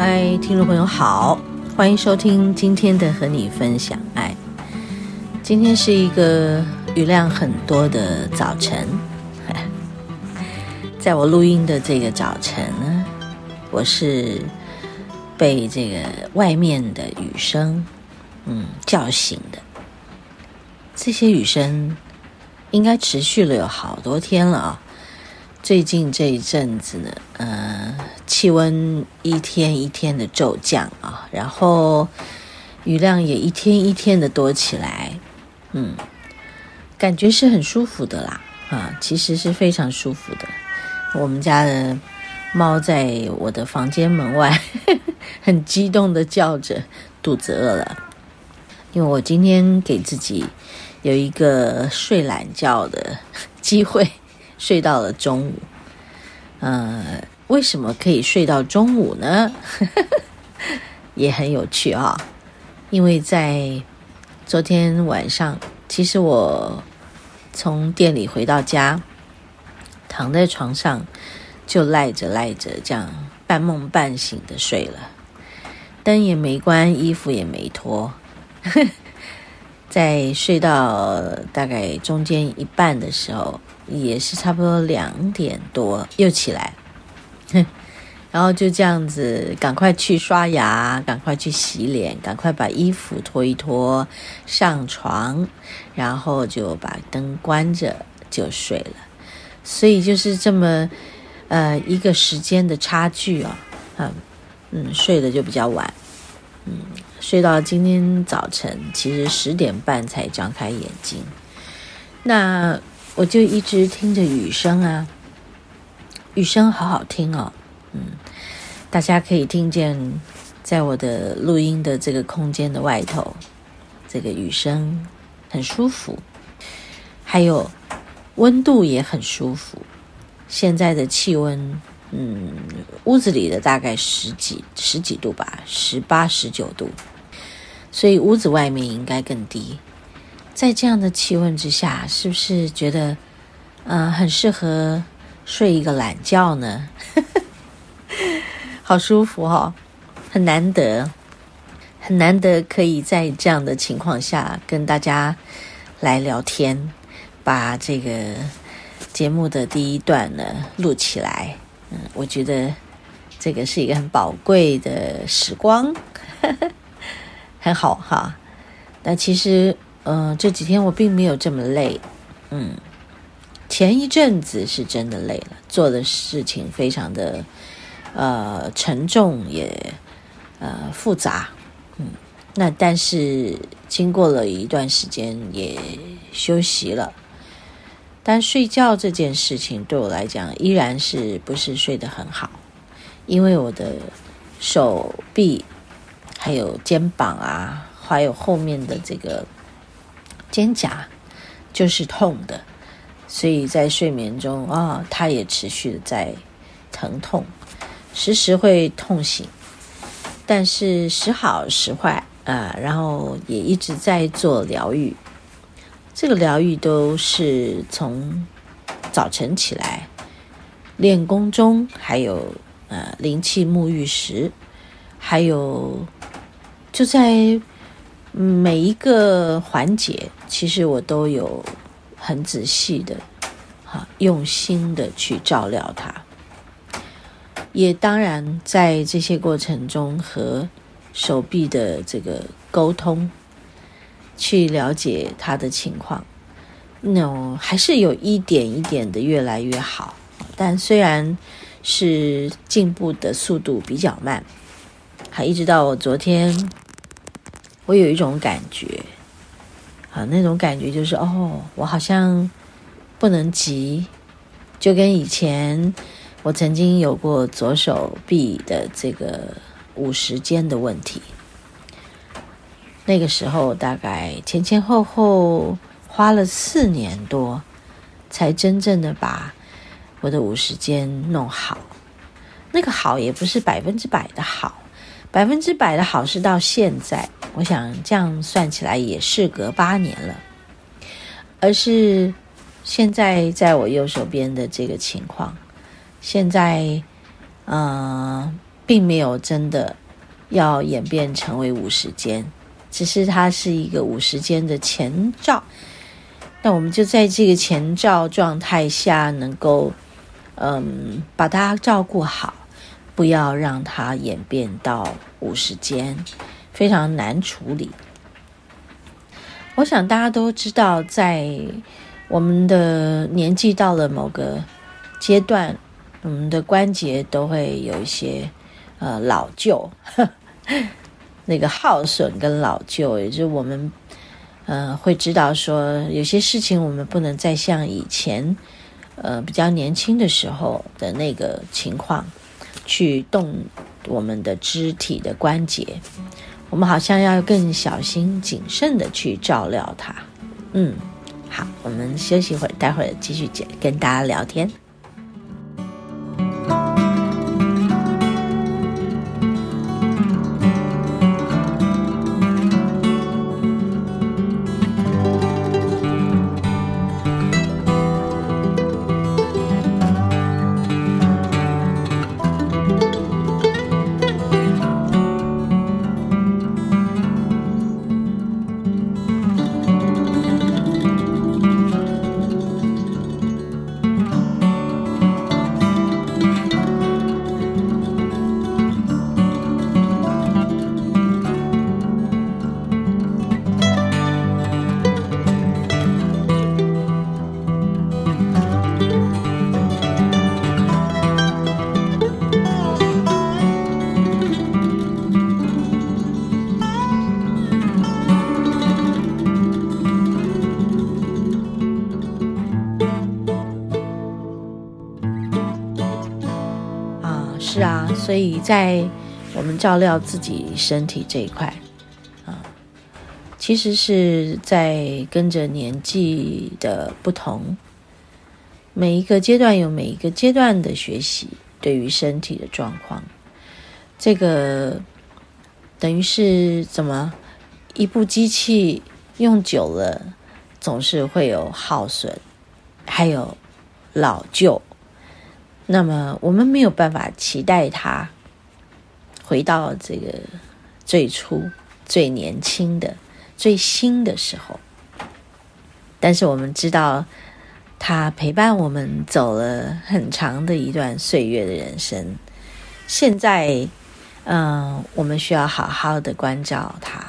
嗨，听众朋友好，欢迎收听今天的和你分享爱。今天是一个雨量很多的早晨，在我录音的这个早晨呢，我是被这个外面的雨声，嗯，叫醒的。这些雨声应该持续了有好多天了啊。最近这一阵子呢，呃，气温一天一天的骤降啊，然后雨量也一天一天的多起来，嗯，感觉是很舒服的啦，啊，其实是非常舒服的。我们家的猫在我的房间门外呵呵 很激动的叫着，肚子饿了，因为我今天给自己有一个睡懒觉的机会。睡到了中午，呃，为什么可以睡到中午呢？也很有趣啊、哦，因为在昨天晚上，其实我从店里回到家，躺在床上就赖着赖着，这样半梦半醒的睡了，灯也没关，衣服也没脱，在睡到大概中间一半的时候。也是差不多两点多又起来，哼，然后就这样子，赶快去刷牙，赶快去洗脸，赶快把衣服脱一脱，上床，然后就把灯关着就睡了。所以就是这么呃一个时间的差距啊，嗯嗯，睡得就比较晚，嗯，睡到今天早晨，其实十点半才张开眼睛，那。我就一直听着雨声啊，雨声好好听哦，嗯，大家可以听见，在我的录音的这个空间的外头，这个雨声很舒服，还有温度也很舒服。现在的气温，嗯，屋子里的大概十几十几度吧，十八十九度，所以屋子外面应该更低。在这样的气温之下，是不是觉得，嗯、很适合睡一个懒觉呢？好舒服哦，很难得，很难得可以在这样的情况下跟大家来聊天，把这个节目的第一段呢录起来。嗯，我觉得这个是一个很宝贵的时光，很好哈。那其实。嗯、这几天我并没有这么累，嗯，前一阵子是真的累了，做的事情非常的呃沉重也呃复杂，嗯，那但是经过了一段时间也休息了，但睡觉这件事情对我来讲依然是不是睡得很好，因为我的手臂还有肩膀啊，还有后面的这个。肩胛就是痛的，所以在睡眠中啊、哦，它也持续的在疼痛，时时会痛醒，但是时好时坏啊、然后也一直在做疗愈。这个疗愈都是从早晨起来练功中，还有呃灵气沐浴时，还有就在。每一个环节，其实我都有很仔细的、哈用心的去照料它，也当然在这些过程中和手臂的这个沟通，去了解他的情况，那种还是有一点一点的越来越好，但虽然是进步的速度比较慢，还一直到我昨天。我有一种感觉，啊，那种感觉就是哦，我好像不能急，就跟以前我曾经有过左手臂的这个五十肩的问题。那个时候大概前前后后花了四年多，才真正的把我的五十肩弄好。那个好也不是百分之百的好，百分之百的好是到现在，我想这样算起来也是隔八年了。而是现在在我右手边的这个情况，现在呃并没有真的要演变成为五十间。只是它是一个五十间的前兆，那我们就在这个前兆状态下，能够嗯把它照顾好，不要让它演变到五十肩，非常难处理。我想大家都知道，在我们的年纪到了某个阶段，我们的关节都会有一些呃老旧。那个耗损跟老旧，也就我们，呃，会知道说有些事情我们不能再像以前，呃，比较年轻的时候的那个情况，去动我们的肢体的关节，我们好像要更小心谨慎的去照料它。嗯，好，我们休息一会儿，待会儿继续跟大家聊天。所以在我们照料自己身体这一块，啊，其实是在跟着年纪的不同，每一个阶段有每一个阶段的学习，对于身体的状况，这个等于是怎么一部机器用久了，总是会有耗损，还有老旧。那么我们没有办法期待他回到这个最初、最年轻的、最新的时候，但是我们知道他陪伴我们走了很长的一段岁月的人生。现在，嗯，我们需要好好的关照他，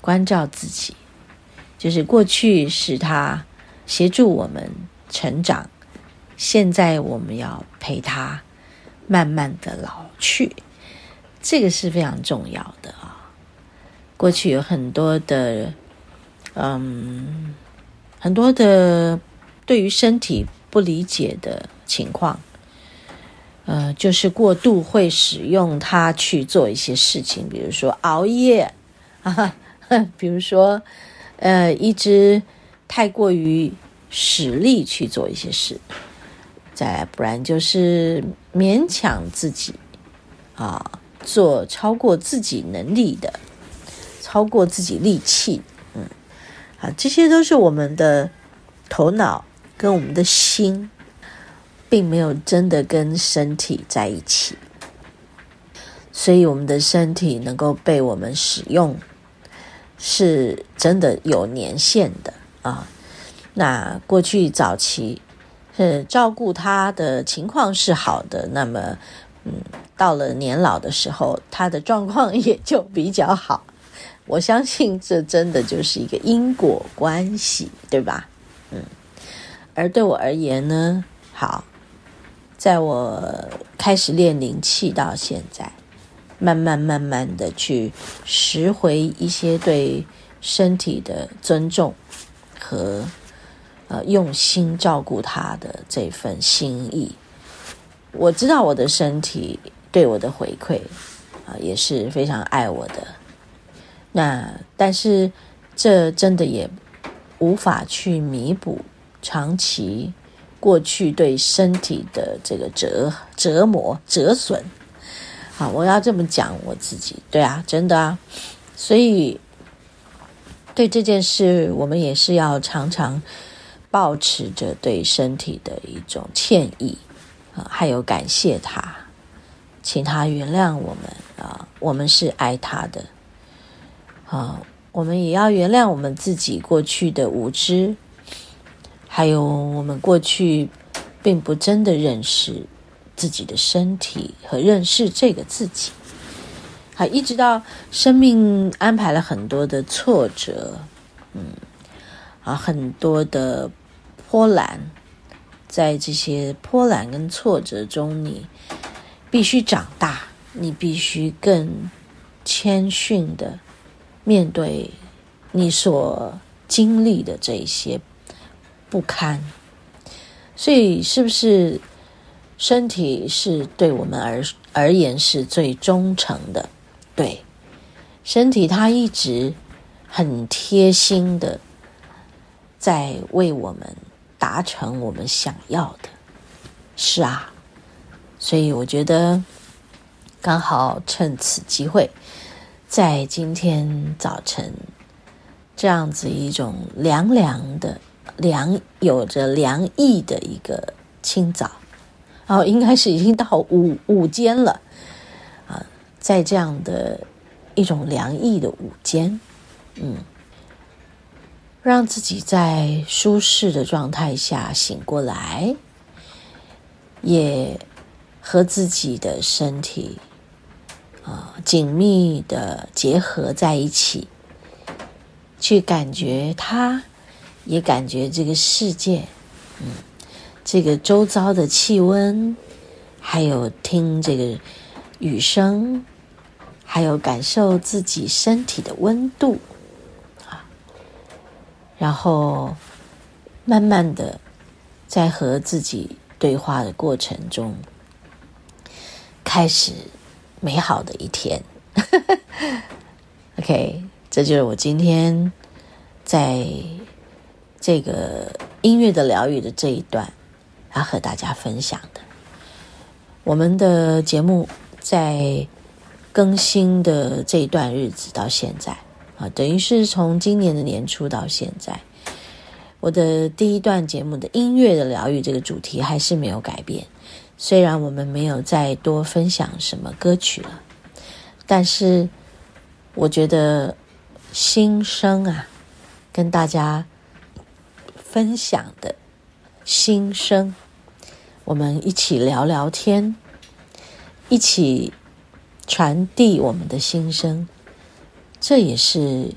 关照自己，就是过去是他协助我们成长。现在我们要陪他慢慢的老去，这个是非常重要的啊。过去有很多的，嗯，很多的对于身体不理解的情况，呃，就是过度会使用它去做一些事情，比如说熬夜啊，比如说呃，一直太过于使力去做一些事。再来，不然就是勉强自己啊，做超过自己能力的，超过自己力气，嗯，啊，这些都是我们的头脑跟我们的心，并没有真的跟身体在一起，所以我们的身体能够被我们使用，是真的有年限的啊。那过去早期。呃照顾他的情况是好的，那么，嗯，到了年老的时候，他的状况也就比较好。我相信这真的就是一个因果关系，对吧？嗯，而对我而言呢，好，在我开始练灵气到现在，慢慢慢慢的去拾回一些对身体的尊重和。呃，用心照顾他的这份心意，我知道我的身体对我的回馈啊，也是非常爱我的。那但是这真的也无法去弥补长期过去对身体的这个折折磨折损。好，我要这么讲我自己，对啊，真的啊，所以对这件事，我们也是要常常保持着对身体的一种歉意。啊，还有感谢他，请他原谅我们啊，我们是爱他的。啊，我们也要原谅我们自己过去的无知，还有我们过去并不真的认识自己的身体和认识这个自己。好，一直到生命安排了很多的挫折，嗯，啊，很多的波澜。在这些波澜跟挫折中，你必须长大，你必须更谦逊的面对你所经历的这些不堪。所以，是不是身体是对我们而而言是最忠诚的？对，身体它一直很贴心的在为我们。达成我们想要的，是啊，所以我觉得刚好趁此机会，在今天早晨这样子一种凉凉的凉，有着凉意的一个清早，哦，应该是已经到午 午间了。啊，在这样的一种凉意的午间，嗯。让自己在舒适的状态下醒过来，也和自己的身体啊紧密的结合在一起，去感觉它，也感觉这个世界，嗯，这个周遭的气温，还有听这个雨声，还有感受自己身体的温度。然后，慢慢的，在和自己对话的过程中，开始美好的一天。OK，这就是我今天在这个音乐的疗愈的这一段要和大家分享的。我们的节目在更新的这一段日子到现在。啊，等于是从今年的年初到现在，我的第一段节目的音乐的疗愈这个主题还是没有改变。虽然我们没有再多分享什么歌曲了，但是我觉得心声啊，跟大家分享的心声，我们一起聊聊天，一起传递我们的心声。这也是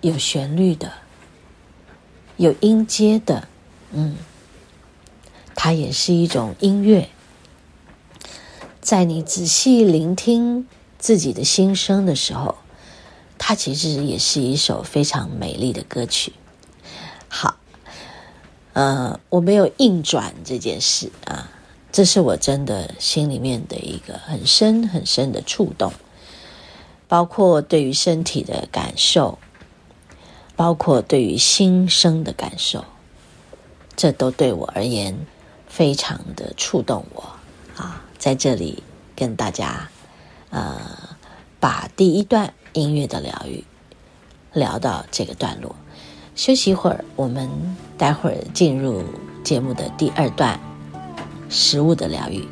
有旋律的，有音阶的，嗯，它也是一种音乐。在你仔细聆听自己的心声的时候，它其实也是一首非常美丽的歌曲。好，呃，我没有硬转这件事啊，这是我真的心里面的一个很深很深的触动。包括对于身体的感受，包括对于心声的感受，这都对我而言非常的触动我啊！在这里跟大家，呃，把第一段音乐的疗愈聊到这个段落，休息一会儿，我们待会儿进入节目的第二段食物的疗愈。